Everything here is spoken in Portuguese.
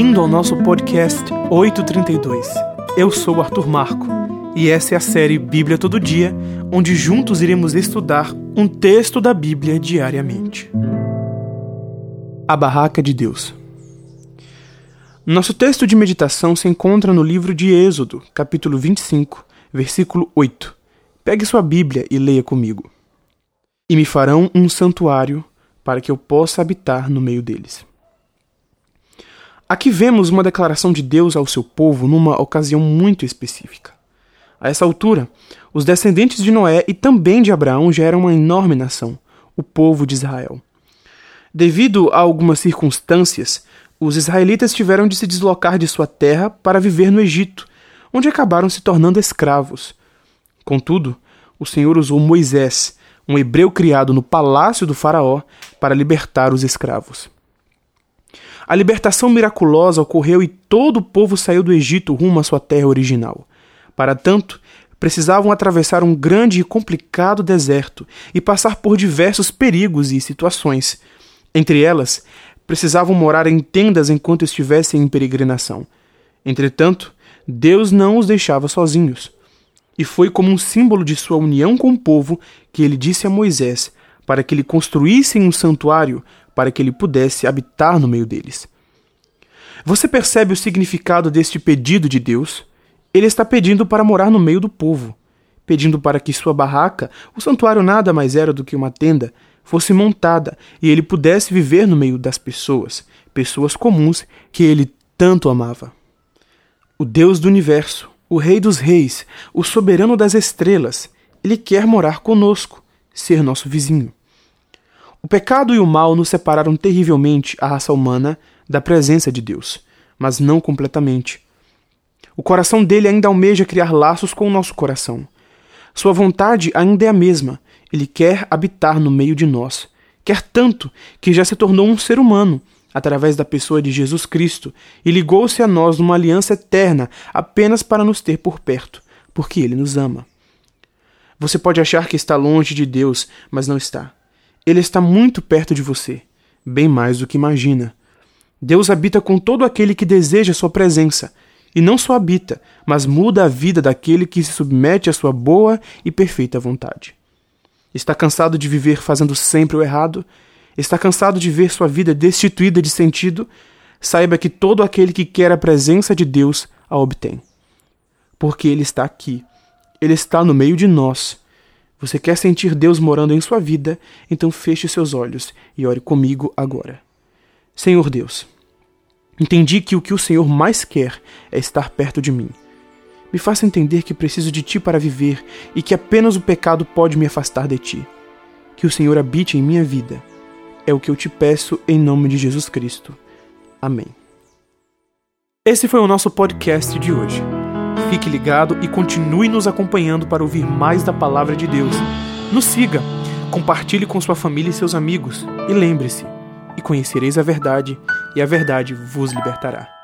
Bem-vindo ao nosso podcast 832. Eu sou Arthur Marco e essa é a série Bíblia Todo Dia, onde juntos iremos estudar um texto da Bíblia diariamente. A Barraca de Deus. Nosso texto de meditação se encontra no livro de Êxodo, capítulo 25, versículo 8. Pegue sua Bíblia e leia comigo. E me farão um santuário para que eu possa habitar no meio deles. Aqui vemos uma declaração de Deus ao seu povo numa ocasião muito específica. A essa altura, os descendentes de Noé e também de Abraão já eram uma enorme nação, o povo de Israel. Devido a algumas circunstâncias, os israelitas tiveram de se deslocar de sua terra para viver no Egito, onde acabaram se tornando escravos. Contudo, o Senhor usou Moisés, um hebreu criado no palácio do Faraó, para libertar os escravos. A libertação miraculosa ocorreu e todo o povo saiu do Egito rumo à sua terra original. Para tanto, precisavam atravessar um grande e complicado deserto e passar por diversos perigos e situações. Entre elas, precisavam morar em tendas enquanto estivessem em peregrinação. Entretanto, Deus não os deixava sozinhos. E foi como um símbolo de sua união com o povo que ele disse a Moisés para que lhe construíssem um santuário para que ele pudesse habitar no meio deles. Você percebe o significado deste pedido de Deus? Ele está pedindo para morar no meio do povo, pedindo para que sua barraca, o santuário nada mais era do que uma tenda, fosse montada e ele pudesse viver no meio das pessoas, pessoas comuns que ele tanto amava. O Deus do universo, o Rei dos Reis, o soberano das estrelas, ele quer morar conosco, ser nosso vizinho. O pecado e o mal nos separaram terrivelmente, a raça humana, da presença de Deus, mas não completamente. O coração dele ainda almeja criar laços com o nosso coração. Sua vontade ainda é a mesma. Ele quer habitar no meio de nós. Quer tanto que já se tornou um ser humano, através da pessoa de Jesus Cristo, e ligou-se a nós numa aliança eterna apenas para nos ter por perto, porque ele nos ama. Você pode achar que está longe de Deus, mas não está. Ele está muito perto de você, bem mais do que imagina. Deus habita com todo aquele que deseja sua presença, e não só habita, mas muda a vida daquele que se submete à sua boa e perfeita vontade. Está cansado de viver fazendo sempre o errado? Está cansado de ver sua vida destituída de sentido? Saiba que todo aquele que quer a presença de Deus a obtém. Porque Ele está aqui. Ele está no meio de nós você quer sentir Deus morando em sua vida? Então feche seus olhos e ore comigo agora. Senhor Deus, entendi que o que o Senhor mais quer é estar perto de mim. Me faça entender que preciso de Ti para viver e que apenas o pecado pode me afastar de Ti. Que o Senhor habite em minha vida. É o que eu te peço em nome de Jesus Cristo. Amém. Esse foi o nosso podcast de hoje. Fique ligado e continue nos acompanhando para ouvir mais da palavra de Deus. Nos siga, compartilhe com sua família e seus amigos e lembre-se: e conhecereis a verdade, e a verdade vos libertará.